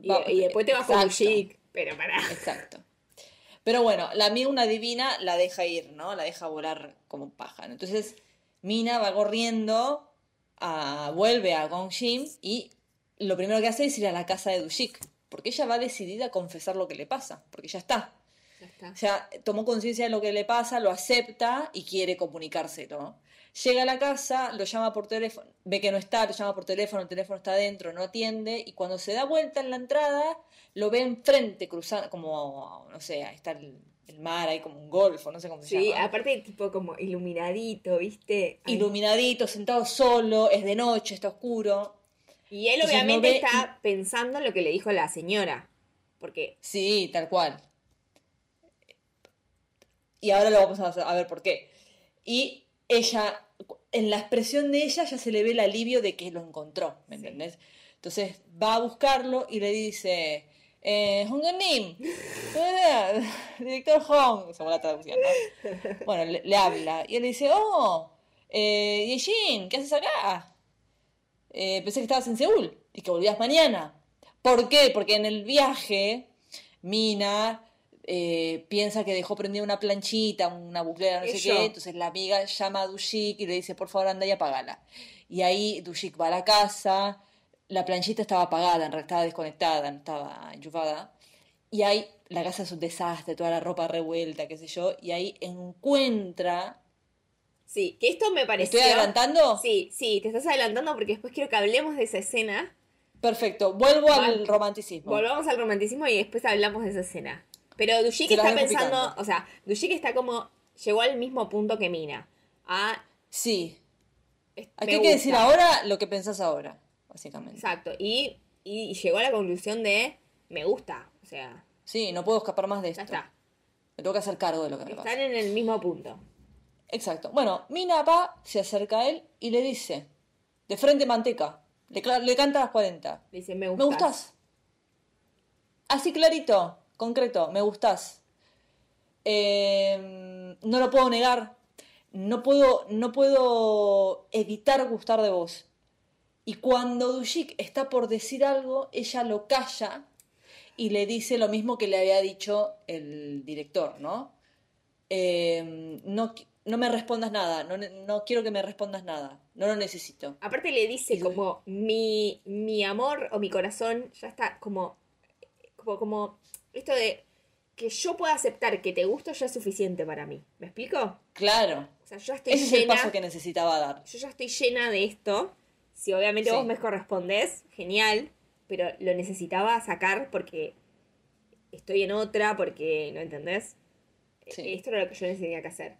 y, Va- y después te vas con un chic, pero pará. Exacto. Pero bueno, la amiga una divina la deja ir, ¿no? La deja volar como un pájaro. Entonces, Mina va corriendo, a- vuelve a Gongjin y lo primero que hace es ir a la casa de Dushik. Porque ella va decidida a confesar lo que le pasa, porque ya está. Está. O sea, tomó conciencia de lo que le pasa, lo acepta y quiere comunicárselo. Llega a la casa, lo llama por teléfono, ve que no está, lo llama por teléfono, el teléfono está adentro, no atiende, y cuando se da vuelta en la entrada, lo ve enfrente, cruzando, como, no sé, ahí está el, el mar, ahí como un golfo, no sé cómo se Sí, llama. aparte tipo como iluminadito, ¿viste? Ay. Iluminadito, sentado solo, es de noche, está oscuro. Y él Entonces no obviamente ve está pensando en lo que le dijo la señora. Porque, Sí, tal cual. Y ahora lo vamos a hacer- a ver por qué. Y ella, en la expresión de ella ya se le ve el alivio de que lo encontró, ¿me Sí. entendés? Entonces va a buscarlo y le dice, eh, Hong Nim, director Hong, según la traducción, ¿no? Bueno, le, le habla y él le dice, oh, eh, Yejin, ¿qué haces acá? Eh, pensé que estabas en Seúl y que volvías mañana. ¿Por qué? Porque en el viaje, Mina eh, piensa que dejó prendida una planchita, una buclera, no sé qué. Entonces la amiga llama a Dushik y le dice, por favor, anda y apagala. Y ahí Dushik va a la casa, la planchita estaba apagada, en realidad estaba desconectada, no estaba enchufada. Y ahí la casa es un desastre, toda la ropa revuelta, qué sé yo. Y ahí encuentra... sí, que esto me ¿Me pareció... estoy adelantando? Sí, sí, te estás adelantando porque después quiero que hablemos de esa escena. Perfecto, vuelvo al romanticismo. Volvamos al romanticismo y después hablamos de esa escena. Pero Dushik está pensando, picando. o sea, Dushik está como, llegó al mismo punto que Mina. Ah, Sí, es- Aquí me hay que decir ahora lo que pensás ahora, básicamente. Exacto, y, y llegó a la conclusión de, me gusta, o sea, Sí, no puedo escapar más de ya esto. está. Me tengo que hacer cargo de lo que me Están pasa. en el mismo punto. Exacto. Bueno, Mina va, se acerca a él y le dice, de frente manteca, le, canta a las 40. Le dice, me Me gustas. gustás. Así clarito, concreto, me gustás. Eh, no lo puedo negar. No puedo, no puedo evitar gustar de vos. Y cuando Dushik está por decir algo, ella lo calla y le dice lo mismo que le había dicho el director, ¿no? Eh, no, no me respondas nada, no, no quiero que me respondas nada. no lo necesito. Aparte le dice Y- como mi, mi amor o mi corazón ya está como, como, como esto de que yo pueda aceptar que te gusto ya es suficiente para mí. ¿Me explico? Claro. O sea, yo estoy Ese es el llena, paso que necesitaba dar. yo ya estoy llena de esto. Si obviamente Sí. vos me correspondés, genial, pero lo necesitaba sacar porque estoy en otra, porque, ¿no entendés? Sí. Esto era lo que yo tenía que hacer.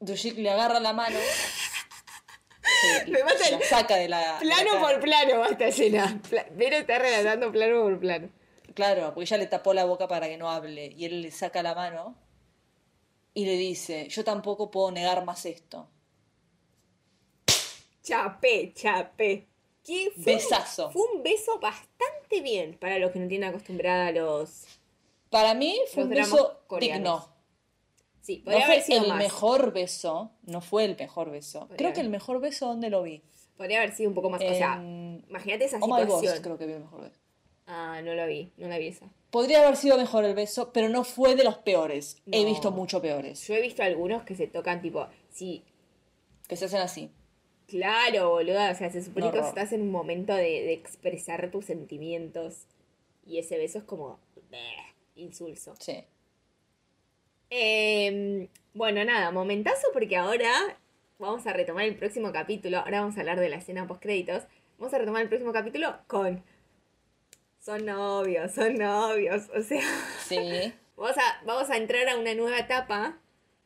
Dushik le agarra la mano. Me mata la saca de la. de la Plano por plano va a estar llena. Pla- Vero está relatando plano por plano. Claro, porque ella le tapó la boca para que no hable. Y él le saca la mano y le dice: Yo tampoco puedo negar más esto. Chapé, chapé. Que fue un- Besazo. Fue un beso bastante bien para los que no tienen acostumbrada a los. Para mí fue un beso coreanos. digno. Sí, No podría haber fue sido el más. mejor beso. No fue el mejor beso. Podría Creo que el mejor beso, ¿dónde lo vi? Podría haber sido un poco más. O sea, En imagínate esa Oh My situación. creo que vi el mejor beso. Ah, no la vi, no la vi esa. Podría haber sido mejor el beso, pero no fue de los peores. He visto mucho peores. Yo he visto algunos que se tocan tipo. Sí, Que se hacen así. claro, boluda. O sea, se supone que estás en un momento de, de expresar tus sentimientos. Y ese beso es como. bleh, insulso. Sí. Eh, bueno, nada, momentazo porque ahora vamos a retomar el próximo capítulo. Ahora vamos a hablar de la escena post créditos. Vamos a retomar el próximo capítulo con. Son novios, son novios. O sea, Sí. vamos a, vamos a entrar a una nueva etapa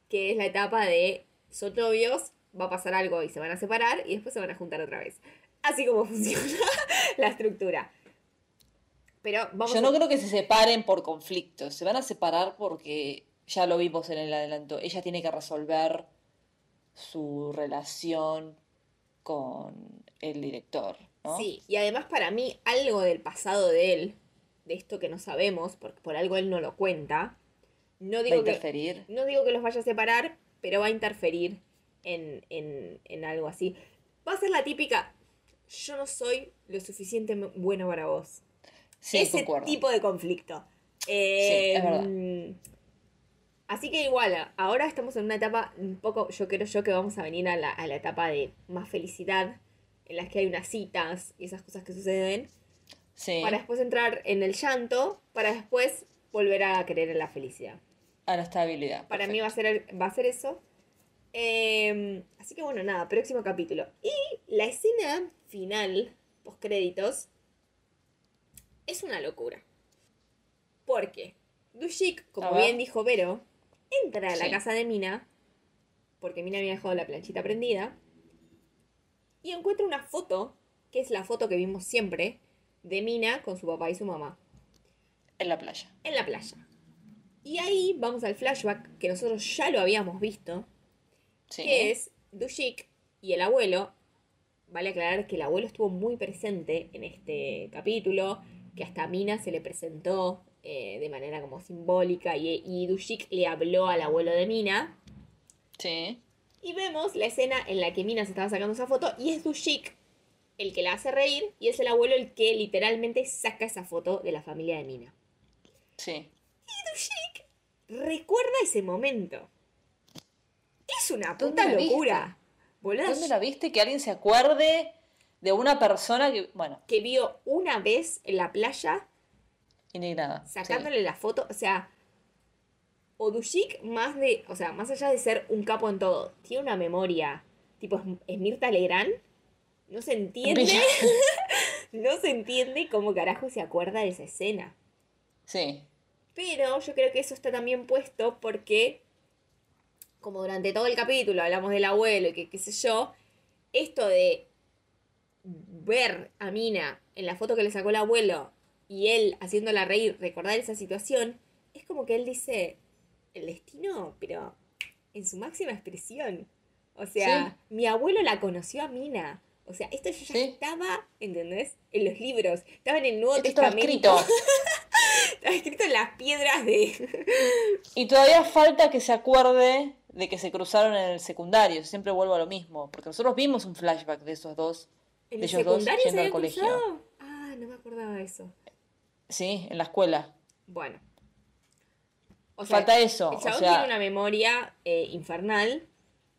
que es la etapa de son novios, va a pasar algo y se van a separar y después se van a juntar otra vez. Así como funciona la estructura. Pero vamos Yo a- no creo que se separen por conflictos. Se van a separar porque ya lo vimos en el adelanto. Ella tiene que resolver su relación con el director, ¿no? Sí, y además para mí algo del pasado de él, de esto que no sabemos, porque por algo él no lo cuenta, no Va digo, que, no digo que los vaya a separar, pero va a interferir en, en, en algo así. Va a ser la típica, yo no soy lo suficientemente bueno para vos. Sí, Ese concuerdo. tipo de conflicto. Eh, es verdad. Así que igual, ahora estamos en una etapa un poco, yo creo yo que vamos a venir a la, a la etapa de más felicidad, en las que hay unas citas y esas cosas que suceden, Sí, para después entrar en el llanto, para después volver a creer en la felicidad. a la estabilidad. Para mí va a ser, va a ser eso. Eh, así que bueno, nada, próximo capítulo. Y la escena final, post créditos, es una locura. Porque Dushik, como bien dijo Vero, entra a la Sí. casa de Mina, porque Mina había dejado la planchita prendida, y encuentra una foto, que es la foto que vimos siempre, de Mina con su papá y su mamá En la playa. en la playa. Y ahí vamos al flashback que nosotros ya lo habíamos visto, Sí. que es Dushik y el abuelo. Vale aclarar que el abuelo estuvo muy presente en este capítulo, que hasta Mina se le presentó eh, de manera como simbólica y, y Dushik le habló al abuelo de Mina. Sí. Y vemos la escena en la que Mina se estaba sacando esa foto y es Dushik el que la hace reír y es el abuelo el que literalmente saca esa foto de la familia de Mina. Sí. recuerda ese momento. Es una ¿Dónde puta viste? locura. Boluda, ¿Dónde la viste? Que alguien se acuerde de una persona que, bueno, que vio una vez en la playa indignada. sí. sacándole la foto. O sea, Odushik, más de. O sea, más allá de ser un capo en todo, tiene una memoria. Tipo, es, Mirta Legrand. No se entiende. No se entiende cómo carajo se acuerda de esa escena. Sí. Pero yo creo que eso está también puesto porque, como durante todo el capítulo hablamos del abuelo y que qué sé yo, esto de ver a Mina en la foto que le sacó el abuelo y él haciéndola reír, recordar esa situación, es como que él dice, el destino, pero en su máxima expresión. O sea, mi abuelo la conoció a Mina. O sea, esto ya Sí. estaba, ¿entendés? En los libros. Estaba en el Nuevo Esto estaba Testamento. escrito. Estaba escrito en las piedras de. Y todavía falta que se acuerde de que se cruzaron en el secundario. Siempre vuelvo a lo mismo. Porque nosotros vimos un flashback de esos dos. ¿En De el ellos dos se yendo al colegio. cruzado? Ah, no me acordaba de eso. Sí, en la escuela. Bueno. O sea, Falta eso. el O chabón sea, tiene una memoria eh, infernal.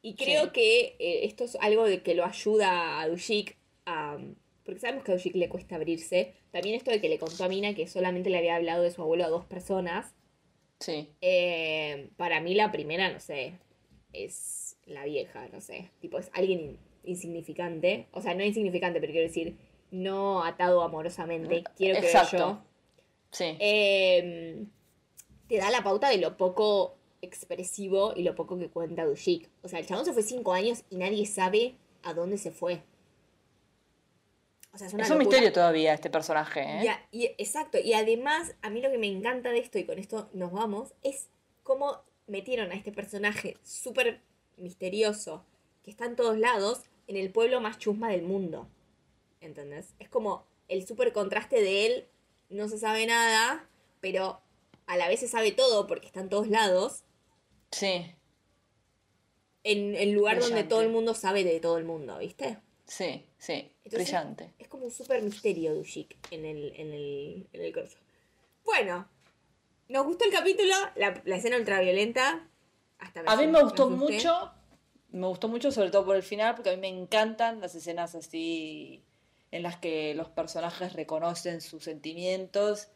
Y creo Sí. que eh, esto es algo de que lo ayuda a Dushik a... Porque sabemos que a Dushik le cuesta abrirse. También esto de que le contó a Mina que solamente le había hablado de su abuelo a dos personas. Sí. Eh, para mí la primera, no sé, es la vieja, no sé. Tipo, es alguien in- insignificante. O sea, no insignificante, pero quiero decir, no atado amorosamente. Quiero Exacto. yo. Sí. Eh, te da la pauta de lo poco expresivo y lo poco que cuenta Dushik. O sea, el chabón se fue cinco años y nadie sabe a dónde se fue. O sea, es una es un misterio todavía este personaje, ¿eh? Y a- y- exacto, y además a mí lo que me encanta de esto, y con esto nos vamos, es cómo metieron a este personaje súper misterioso, que está en todos lados, en el pueblo más chusma del mundo. ¿Entendés? Es como el súper contraste de él, no se sabe nada, pero a la vez se sabe todo porque está en todos lados, Sí, en el lugar donde todo el mundo sabe de todo el mundo, ¿viste? sí, sí. Entonces, Brillante. Es como un súper misterio Dushik en el, en el, en el corso. Bueno, nos gustó el capítulo, la, la escena ultraviolenta. Hasta A mí me gustó mucho, me gustó mucho sobre todo por el final, porque a mí me encantan las escenas así en las que los personajes reconocen sus sentimientos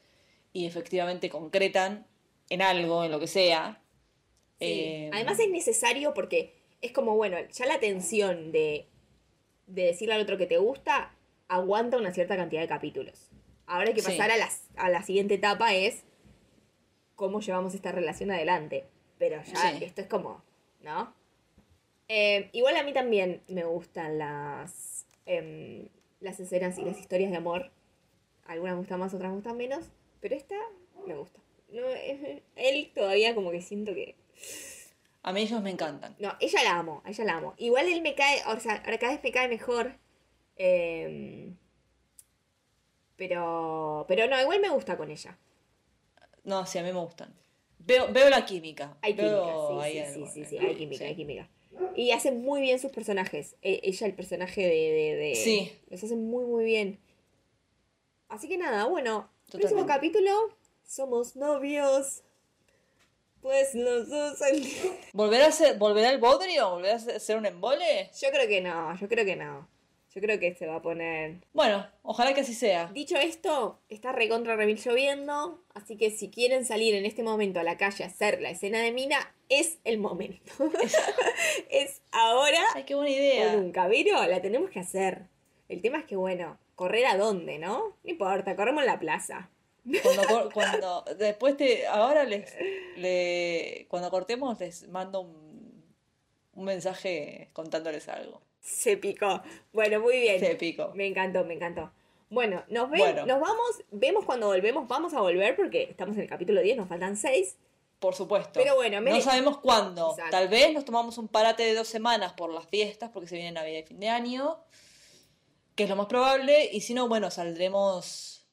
y efectivamente concretan en algo, en lo que sea. Sí. Eh, Además es necesario porque es como, bueno, ya la tensión de, de decirle al otro que te gusta aguanta una cierta cantidad de capítulos. Ahora hay que Sí. pasar a, las, a la siguiente etapa es cómo llevamos esta relación adelante. Pero ya Sí. esto es como, ¿no? Eh, igual a mí también me gustan las, em, las escenas y las historias de amor. Algunas gustan más, otras gustan menos. Pero esta me gusta. No, eh, él todavía como que siento que... a mí ellos me encantan. No, ella la amo, ella la amo. Igual él me cae, o sea, ahora cada vez me cae mejor. eh, pero, pero no, igual me gusta con ella. No, sí, a mí me gustan. Veo, veo la química. Hay química, sí, sí, algo, sí, sí, sí, ¿eh? hay química, Sí. hay química. Y hace muy bien sus personajes. E- ella, el personaje de, de, de- Sí. Los hace muy, muy bien. Así que nada, bueno. Próximo capítulo. Somos novios. Pues los dos. ¿Volverá, a ser, ¿Volverá el bodrio? ¿Volverá a ser un embole? Yo creo que no, yo creo que no. Yo creo que se va a poner Bueno, ojalá que así sea. Dicho esto, está recontra remil lloviendo, así que si quieren salir en este momento a la calle a hacer la escena de Mina, es el momento. es ahora Ay, qué buena o idea. nunca, pero la tenemos que hacer. El tema es que, bueno, correr a dónde, ¿no? No importa, corremos en la plaza. Cuando, cuando después te, ahora les, le, cuando cortemos les mando un, un mensaje contándoles algo. Se picó. Bueno, muy bien. Se pico. Me encantó, me encantó. Bueno, nos, ven, Bueno. nos vamos, vemos cuando volvemos, vamos a volver porque estamos en el capítulo 10, nos faltan 6. Por supuesto. Pero bueno, me- no sabemos cuándo. Exacto. Tal vez nos tomamos un parate de dos semanas por las fiestas, porque se viene Navidad y fin de año, que es lo más probable. Y si no, bueno, saldremos,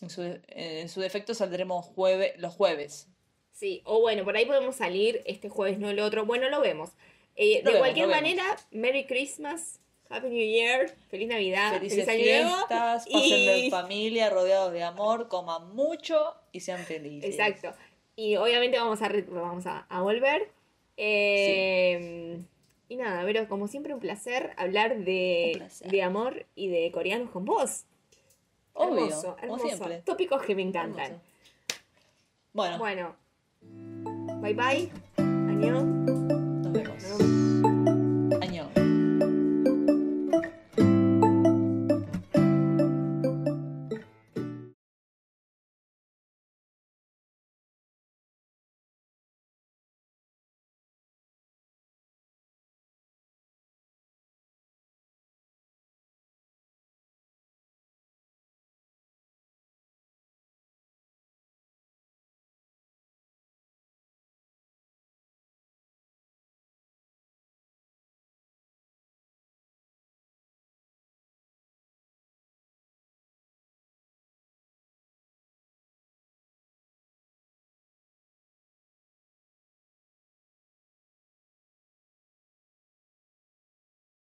en su, en su defecto, saldremos jueve, los jueves. Sí, o bueno, por ahí podemos salir este jueves, no el otro. Bueno, lo vemos. Eh, de vemos, cualquier vemos. manera, Merry Christmas, Happy New Year, Feliz Navidad, Felices Feliz Año Nuevo. fiestas, pásenlo y- en familia, rodeados de amor, coman mucho y sean felices. Exacto. Y obviamente vamos a, vamos a, a volver. Eh, Y nada, pero como siempre un placer hablar de, placer. de amor y de coreanos con vos. Obvio, hermoso, hermoso. Tópicos que me encantan. Hermoso. Bueno, Bueno, bye bye. Añón.